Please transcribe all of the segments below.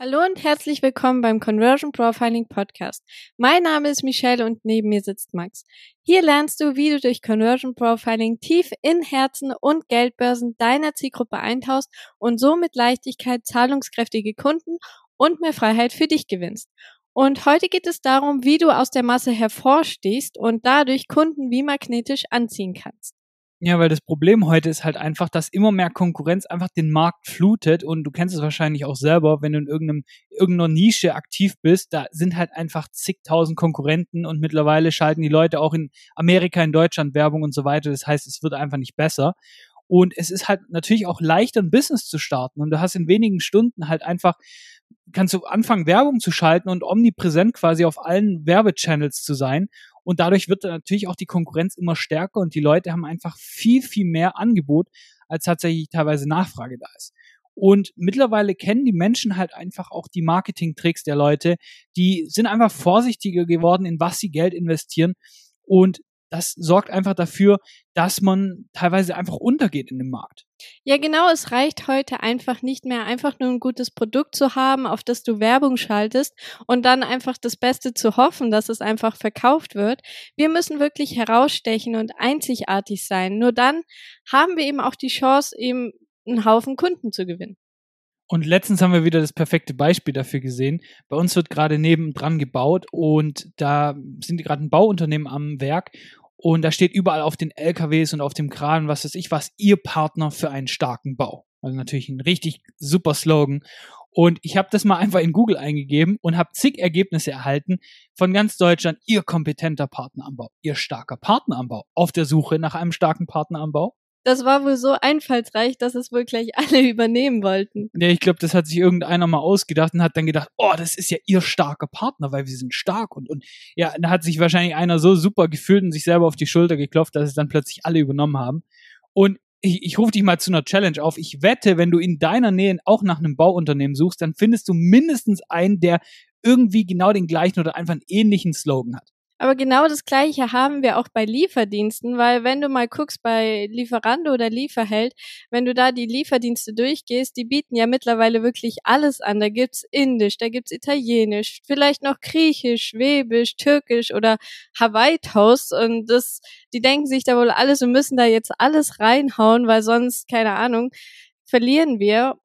Hallo und herzlich willkommen beim Conversion Profiling Podcast. Mein Name ist Michelle und neben mir sitzt Max. Hier lernst du, wie du durch Conversion Profiling tief in Herzen und Geldbörsen deiner Zielgruppe eintauchst und so mit Leichtigkeit zahlungskräftige Kunden und mehr Freiheit für dich gewinnst. Und heute geht es darum, wie du aus der Masse hervorstehst und dadurch Kunden wie magnetisch anziehen kannst. Ja, weil das Problem heute ist halt einfach, dass immer mehr Konkurrenz einfach den Markt flutet und du kennst es wahrscheinlich auch selber, wenn du in irgendeinem, irgendeiner Nische aktiv bist, da sind halt einfach zigtausend Konkurrenten und mittlerweile schalten die Leute auch in Amerika, in Deutschland Werbung und so weiter. Das heißt, es wird einfach nicht besser. Und es ist halt natürlich auch leichter, ein Business zu starten. Und du hast in wenigen Stunden halt einfach, kannst du anfangen, Werbung zu schalten und omnipräsent quasi auf allen Werbechannels zu sein. Und dadurch wird natürlich auch die Konkurrenz immer stärker und die Leute haben einfach viel, viel mehr Angebot, als tatsächlich teilweise Nachfrage da ist. Und mittlerweile kennen die Menschen halt einfach auch die Marketing-Tricks der Leute. Die sind einfach vorsichtiger geworden, in was sie Geld investieren. Und das sorgt einfach dafür, dass man teilweise einfach untergeht in dem Markt. Ja, genau, es reicht heute einfach nicht mehr, einfach nur ein gutes Produkt zu haben, auf das du Werbung schaltest und dann einfach das Beste zu hoffen, dass es einfach verkauft wird. Wir müssen wirklich herausstechen und einzigartig sein. Nur dann haben wir eben auch die Chance, eben einen Haufen Kunden zu gewinnen. Und letztens haben wir wieder das perfekte Beispiel dafür gesehen. Bei uns wird gerade nebendran gebaut und da sind gerade ein Bauunternehmen am Werk und da steht überall auf den LKWs und auf dem Kran, was weiß ich was, ihr Partner für einen starken Bau. Also natürlich ein richtig super Slogan. Und ich habe das mal einfach in Google eingegeben und habe zig Ergebnisse erhalten von ganz Deutschland. Ihr kompetenter Partner am Bau, ihr starker Partner am Bau, auf der Suche nach einem starken Partner am Bau das war wohl so einfallsreich, dass es wohl gleich alle übernehmen wollten. Ja, ich glaube, das hat sich irgendeiner mal ausgedacht und hat dann gedacht, oh, das ist ja ihr starker Partner, weil wir sind stark und, und ja, da hat sich wahrscheinlich einer so super gefühlt und sich selber auf die Schulter geklopft, dass es dann plötzlich alle übernommen haben. Und ich, ich rufe dich mal zu einer Challenge auf. Ich wette, wenn du in deiner Nähe auch nach einem Bauunternehmen suchst, dann findest du mindestens einen, der irgendwie genau den gleichen oder einfach einen ähnlichen Slogan hat. Aber genau das Gleiche haben wir auch bei Lieferdiensten, weil wenn du mal guckst bei Lieferando oder Lieferheld, wenn du da die Lieferdienste durchgehst, die bieten ja mittlerweile wirklich alles an. Da gibt's Indisch, da gibt's Italienisch, vielleicht noch Griechisch, Schwäbisch, Türkisch oder Hawaii Toast und das, die denken sich da wohl alles und müssen da jetzt alles reinhauen, weil sonst, keine Ahnung, verlieren wir.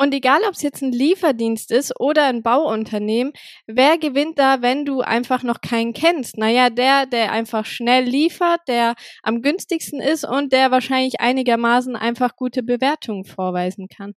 Und egal, ob es jetzt ein Lieferdienst ist oder ein Bauunternehmen, wer gewinnt da, wenn du einfach noch keinen kennst? Naja, der, der einfach schnell liefert, der am günstigsten ist und der wahrscheinlich einigermaßen einfach gute Bewertungen vorweisen kann.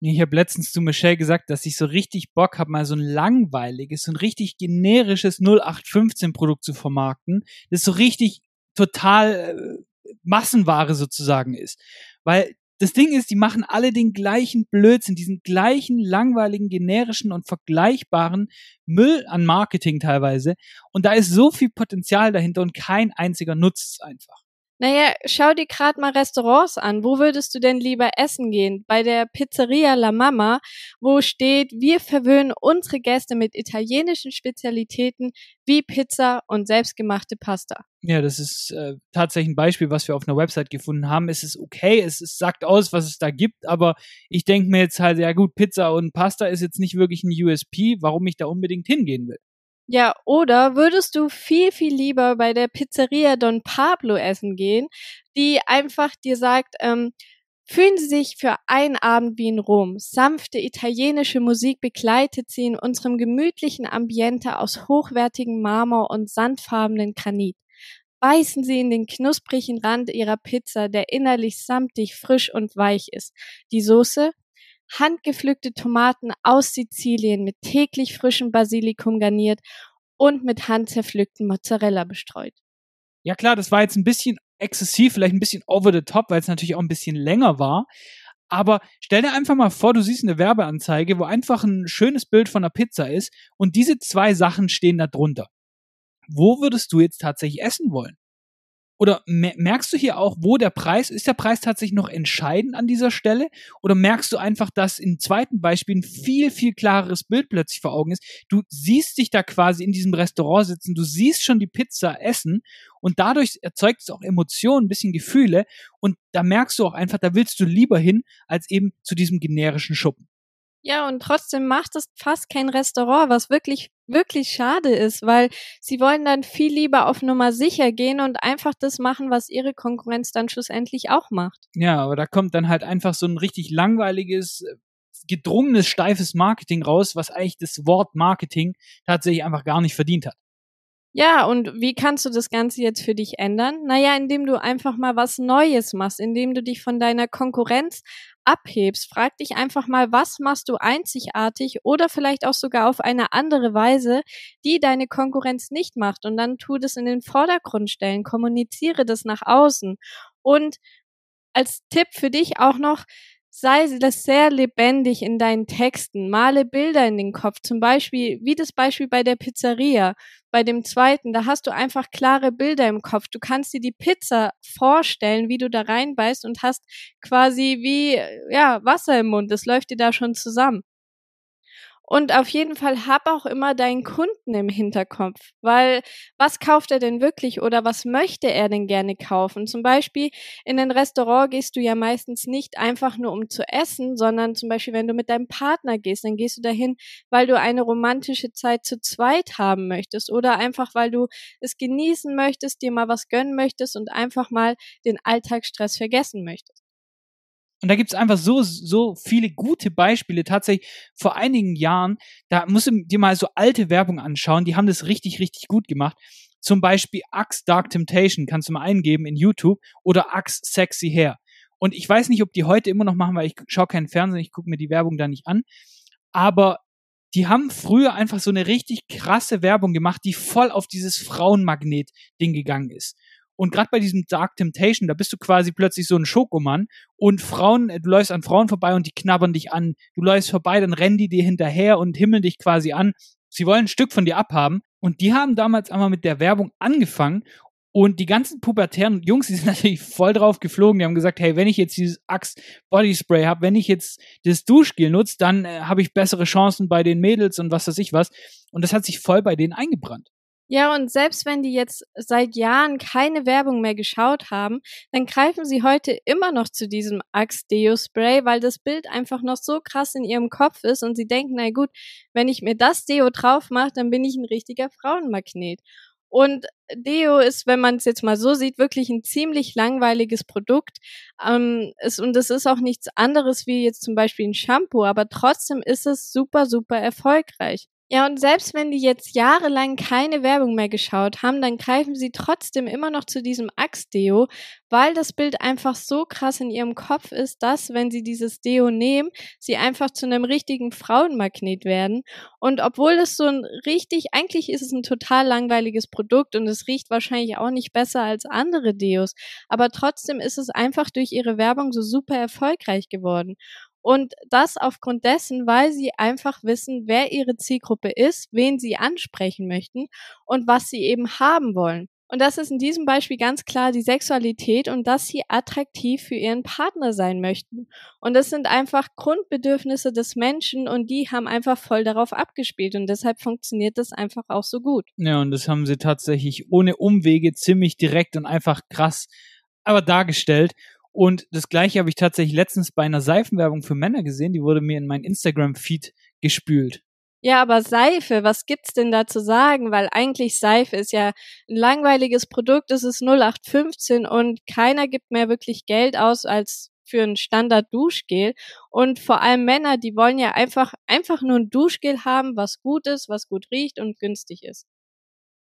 Ich habe letztens zu Michelle gesagt, dass ich so richtig Bock habe, mal so ein langweiliges, so ein richtig generisches 0815-Produkt zu vermarkten, das so richtig total äh, Massenware sozusagen ist. Weil das Ding ist, die machen alle den gleichen Blödsinn, diesen gleichen langweiligen, generischen und vergleichbaren Müll an Marketing teilweise. Und da ist so viel Potenzial dahinter und kein einziger nutzt es einfach. Naja, schau dir gerade mal Restaurants an. Wo würdest du denn lieber essen gehen? Bei der Pizzeria La Mama, wo steht, wir verwöhnen unsere Gäste mit italienischen Spezialitäten wie Pizza und selbstgemachte Pasta. Ja, das ist äh, tatsächlich ein Beispiel, was wir auf einer Website gefunden haben. Es ist okay, es, es sagt aus, was es da gibt, aber ich denke mir jetzt halt, ja gut, Pizza und Pasta ist jetzt nicht wirklich ein USP, warum ich da unbedingt hingehen will. Ja, oder würdest du viel, viel lieber bei der Pizzeria Don Pablo essen gehen, die einfach dir sagt, ähm, Fühlen Sie sich für einen Abend wie in Rom. Sanfte italienische Musik begleitet Sie in unserem gemütlichen Ambiente aus hochwertigem Marmor und sandfarbenen Granit. Beißen Sie in den knusprigen Rand Ihrer Pizza, der innerlich samtig, frisch und weich ist. Die Soße handgepflückte Tomaten aus Sizilien mit täglich frischem Basilikum garniert und mit handzerpflückten Mozzarella bestreut. Ja klar, das war jetzt ein bisschen exzessiv, vielleicht ein bisschen over the top, weil es natürlich auch ein bisschen länger war. Aber stell dir einfach mal vor, du siehst eine Werbeanzeige, wo einfach ein schönes Bild von einer Pizza ist und diese zwei Sachen stehen da drunter. Wo würdest du jetzt tatsächlich essen wollen? Oder merkst du hier auch, wo der Preis, ist der Preis tatsächlich noch entscheidend an dieser Stelle? Oder merkst du einfach, dass im zweiten Beispiel ein viel, viel klareres Bild plötzlich vor Augen ist? Du siehst dich da quasi in diesem Restaurant sitzen, du siehst schon die Pizza essen und dadurch erzeugt es auch Emotionen, ein bisschen Gefühle und da merkst du auch einfach, da willst du lieber hin, als eben zu diesem generischen Schuppen. Ja, und trotzdem macht es fast kein Restaurant, was wirklich, wirklich schade ist, weil sie wollen dann viel lieber auf Nummer sicher gehen und einfach das machen, was ihre Konkurrenz dann schlussendlich auch macht. Ja, aber da kommt dann halt einfach so ein richtig langweiliges, gedrungenes, steifes Marketing raus, was eigentlich das Wort Marketing tatsächlich einfach gar nicht verdient hat. Ja, und wie kannst du das Ganze jetzt für dich ändern? Naja, indem du einfach mal was Neues machst, indem du dich von deiner Konkurrenz abhebst. Frag dich einfach mal, was machst du einzigartig oder vielleicht auch sogar auf eine andere Weise, die deine Konkurrenz nicht macht. Und dann tu das in den Vordergrund stellen, kommuniziere das nach außen. Und als Tipp für dich auch noch, sei das sehr lebendig in deinen Texten. Male Bilder in den Kopf. Zum Beispiel, wie das Beispiel bei der Pizzeria. Bei dem zweiten, da hast du einfach klare Bilder im Kopf. Du kannst dir die Pizza vorstellen, wie du da reinbeißt und hast quasi wie, ja, Wasser im Mund. Das läuft dir da schon zusammen. Und auf jeden Fall hab auch immer deinen Kunden im Hinterkopf, weil was kauft er denn wirklich oder was möchte er denn gerne kaufen? Zum Beispiel in ein Restaurant gehst du ja meistens nicht einfach nur um zu essen, sondern zum Beispiel wenn du mit deinem Partner gehst, dann gehst du dahin, weil du eine romantische Zeit zu zweit haben möchtest oder einfach weil du es genießen möchtest, dir mal was gönnen möchtest und einfach mal den Alltagsstress vergessen möchtest. Und da gibt's einfach so, so viele gute Beispiele. Tatsächlich vor einigen Jahren, da musst du dir mal so alte Werbung anschauen, die haben das richtig, richtig gut gemacht. Zum Beispiel Axe Dark Temptation kannst du mal eingeben in YouTube oder Axe Sexy Hair. Und ich weiß nicht, ob die heute immer noch machen, weil ich schaue keinen Fernsehen, ich gucke mir die Werbung da nicht an. Aber die haben früher einfach so eine richtig krasse Werbung gemacht, die voll auf dieses Frauenmagnet-Ding gegangen ist. Und gerade bei diesem Dark Temptation, da bist du quasi plötzlich so ein Schokomann und Frauen, du läufst an Frauen vorbei und die knabbern dich an. Du läufst vorbei, dann rennen die dir hinterher und himmeln dich quasi an. Sie wollen ein Stück von dir abhaben. Und die haben damals einmal mit der Werbung angefangen und die ganzen pubertären Jungs, die sind natürlich voll drauf geflogen. Die haben gesagt, hey, wenn ich jetzt dieses Axe Body Spray habe, wenn ich jetzt das Duschgel nutze, dann äh, habe ich bessere Chancen bei den Mädels und was weiß ich was. Und das hat sich voll bei denen eingebrannt. Ja, und selbst wenn die jetzt seit Jahren keine Werbung mehr geschaut haben, dann greifen sie heute immer noch zu diesem Axe Deo Spray, weil das Bild einfach noch so krass in ihrem Kopf ist und sie denken, na gut, wenn ich mir das Deo drauf mache, dann bin ich ein richtiger Frauenmagnet. Und Deo ist, wenn man es jetzt mal so sieht, wirklich ein ziemlich langweiliges Produkt. Ähm, ist, und es ist auch nichts anderes wie jetzt zum Beispiel ein Shampoo, aber trotzdem ist es super, super erfolgreich. Ja, und selbst wenn die jetzt jahrelang keine Werbung mehr geschaut haben, dann greifen sie trotzdem immer noch zu diesem Axe-Deo, weil das Bild einfach so krass in ihrem Kopf ist, dass, wenn sie dieses Deo nehmen, sie einfach zu einem richtigen Frauenmagnet werden. Und obwohl es so ein richtig, eigentlich ist es ein total langweiliges Produkt und es riecht wahrscheinlich auch nicht besser als andere Deos, aber trotzdem ist es einfach durch ihre Werbung so super erfolgreich geworden. Und das aufgrund dessen, weil sie einfach wissen, wer ihre Zielgruppe ist, wen sie ansprechen möchten und was sie eben haben wollen. Und das ist in diesem Beispiel ganz klar die Sexualität und dass sie attraktiv für ihren Partner sein möchten. Und das sind einfach Grundbedürfnisse des Menschen und die haben einfach voll darauf abgespielt und deshalb funktioniert das einfach auch so gut. Ja, und das haben sie tatsächlich ohne Umwege ziemlich direkt und einfach krass aber dargestellt. Und das gleiche habe ich tatsächlich letztens bei einer Seifenwerbung für Männer gesehen, die wurde mir in mein Instagram-Feed gespült. Ja, aber Seife, was gibt's denn da zu sagen? Weil eigentlich Seife ist ja ein langweiliges Produkt, es ist 0815 und keiner gibt mehr wirklich Geld aus als für ein Standard Duschgel und vor allem Männer, die wollen ja einfach einfach nur ein Duschgel haben, was gut ist, was gut riecht und günstig ist.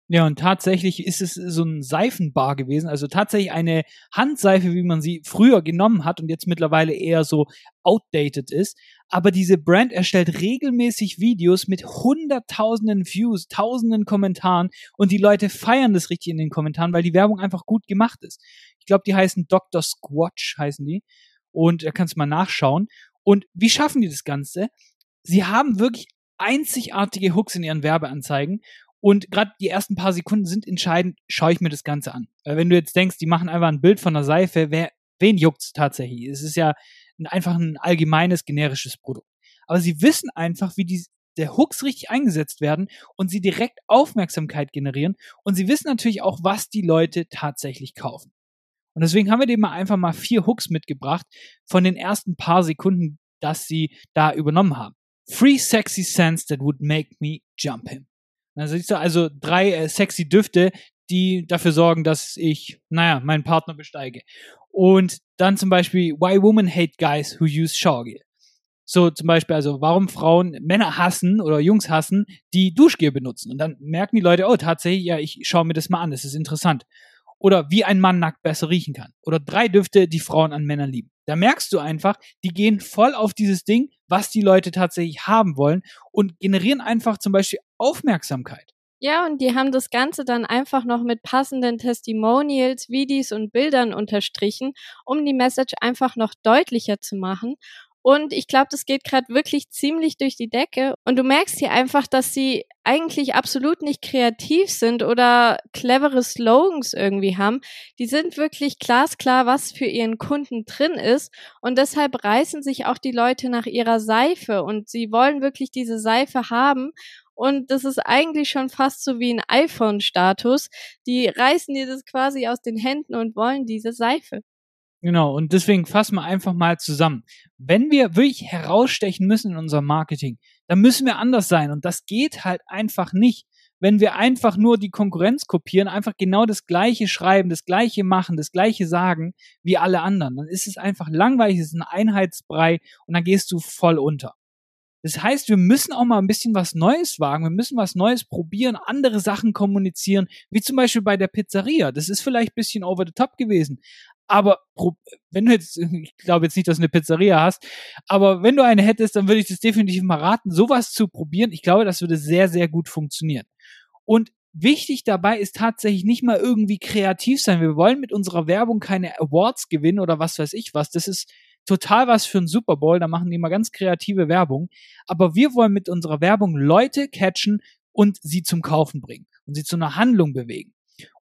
Ja, und tatsächlich ist es so ein Seifenbar gewesen, also tatsächlich eine Handseife, wie man sie früher genommen hat und jetzt mittlerweile eher so outdated ist. Aber diese Brand erstellt regelmäßig Videos mit hunderttausenden Views, tausenden Kommentaren und die Leute feiern das richtig in den Kommentaren, weil die Werbung einfach gut gemacht ist. Ich glaube, die heißen Dr. Squatch, heißen die. Und da kannst du mal nachschauen. Und wie schaffen die das Ganze? Sie haben wirklich einzigartige Hooks in ihren Werbeanzeigen und gerade die ersten paar Sekunden sind entscheidend, schaue ich mir das Ganze an. Weil wenn du jetzt denkst, die machen einfach ein Bild von der Seife, wer, wen juckt's tatsächlich? Es ist ja ein, einfach ein allgemeines, generisches Produkt. Aber sie wissen einfach, wie die, der Hooks richtig eingesetzt werden und sie direkt Aufmerksamkeit generieren. Und sie wissen natürlich auch, was die Leute tatsächlich kaufen. Und deswegen haben wir dir mal einfach mal vier Hooks mitgebracht von den ersten paar Sekunden, dass sie da übernommen haben. Three sexy scents that would make me jump him. Also siehst du, also drei äh, sexy Düfte, die dafür sorgen, dass ich, naja, meinen Partner besteige. Und dann zum Beispiel, why women hate guys who use Showergel. So zum Beispiel, also warum Frauen Männer hassen oder Jungs hassen, die Duschgel benutzen. Und dann merken die Leute, oh, tatsächlich, ja, ich schaue mir das mal an, das ist interessant. Oder wie ein Mann nackt besser riechen kann. Oder drei Düfte, die Frauen an Männern lieben. Da merkst du einfach, die gehen voll auf dieses Ding, was die Leute tatsächlich haben wollen und generieren einfach zum Beispiel Aufmerksamkeit. Ja, und die haben das Ganze dann einfach noch mit passenden Testimonials, Videos und Bildern unterstrichen, um die Message einfach noch deutlicher zu machen. Und ich glaube, das geht gerade wirklich ziemlich durch die Decke. Und du merkst hier einfach, dass sie eigentlich absolut nicht kreativ sind oder clevere Slogans irgendwie haben. Die sind wirklich glasklar, was für ihren Kunden drin ist. Und deshalb reißen sich auch die Leute nach ihrer Seife und sie wollen wirklich diese Seife haben. Und das ist eigentlich schon fast so wie ein iPhone-Status. Die reißen dir das quasi aus den Händen und wollen diese Seife. Genau, und deswegen fassen wir einfach mal zusammen. Wenn wir wirklich herausstechen müssen in unserem Marketing, dann müssen wir anders sein. Und das geht halt einfach nicht, wenn wir einfach nur die Konkurrenz kopieren, einfach genau das Gleiche schreiben, das Gleiche machen, das Gleiche sagen wie alle anderen. Dann ist es einfach langweilig, es ist ein Einheitsbrei und dann gehst du voll unter. Das heißt, wir müssen auch mal ein bisschen was Neues wagen. Wir müssen was Neues probieren, andere Sachen kommunizieren, wie zum Beispiel bei der Pizzeria. Das ist vielleicht ein bisschen over the top gewesen. Aber wenn du jetzt, ich glaube jetzt nicht, dass du eine Pizzeria hast, aber wenn du eine hättest, dann würde ich das definitiv mal raten, sowas zu probieren. Ich glaube, das würde sehr, sehr gut funktionieren. Und wichtig dabei ist tatsächlich nicht mal irgendwie kreativ sein. Wir wollen mit unserer Werbung keine Awards gewinnen oder was weiß ich was. Das ist total was für ein Super Bowl. Da machen die mal ganz kreative Werbung. Aber wir wollen mit unserer Werbung Leute catchen und sie zum Kaufen bringen und sie zu einer Handlung bewegen.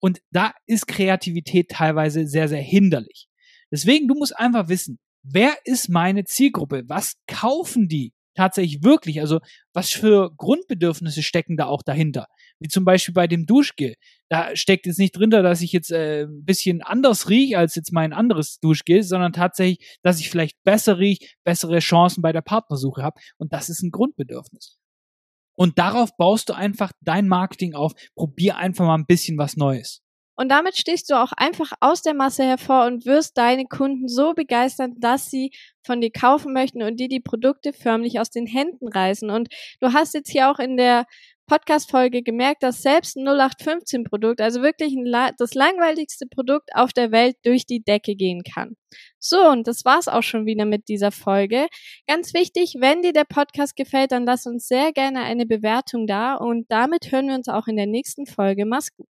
Und da ist Kreativität teilweise sehr, sehr hinderlich. Deswegen, du musst einfach wissen, wer ist meine Zielgruppe? Was kaufen die tatsächlich wirklich? Also, was für Grundbedürfnisse stecken da auch dahinter? Wie zum Beispiel bei dem Duschgel. Da steckt jetzt nicht drin, dass ich jetzt äh, ein bisschen anders rieche als jetzt mein anderes Duschgel, sondern tatsächlich, dass ich vielleicht besser rieche, bessere Chancen bei der Partnersuche habe. Und das ist ein Grundbedürfnis. Und darauf baust du einfach dein Marketing auf. Probier einfach mal ein bisschen was Neues. Und damit stichst du auch einfach aus der Masse hervor und wirst deine Kunden so begeistern, dass sie von dir kaufen möchten und dir die Produkte förmlich aus den Händen reißen. Und du hast jetzt hier auch in der Podcast-Folge gemerkt, dass selbst ein 0815-Produkt, also wirklich ein, das langweiligste Produkt auf der Welt, durch die Decke gehen kann. So, und das war's auch schon wieder mit dieser Folge. Ganz wichtig, wenn dir der Podcast gefällt, dann lass uns sehr gerne eine Bewertung da und damit hören wir uns auch in der nächsten Folge. Mach's gut.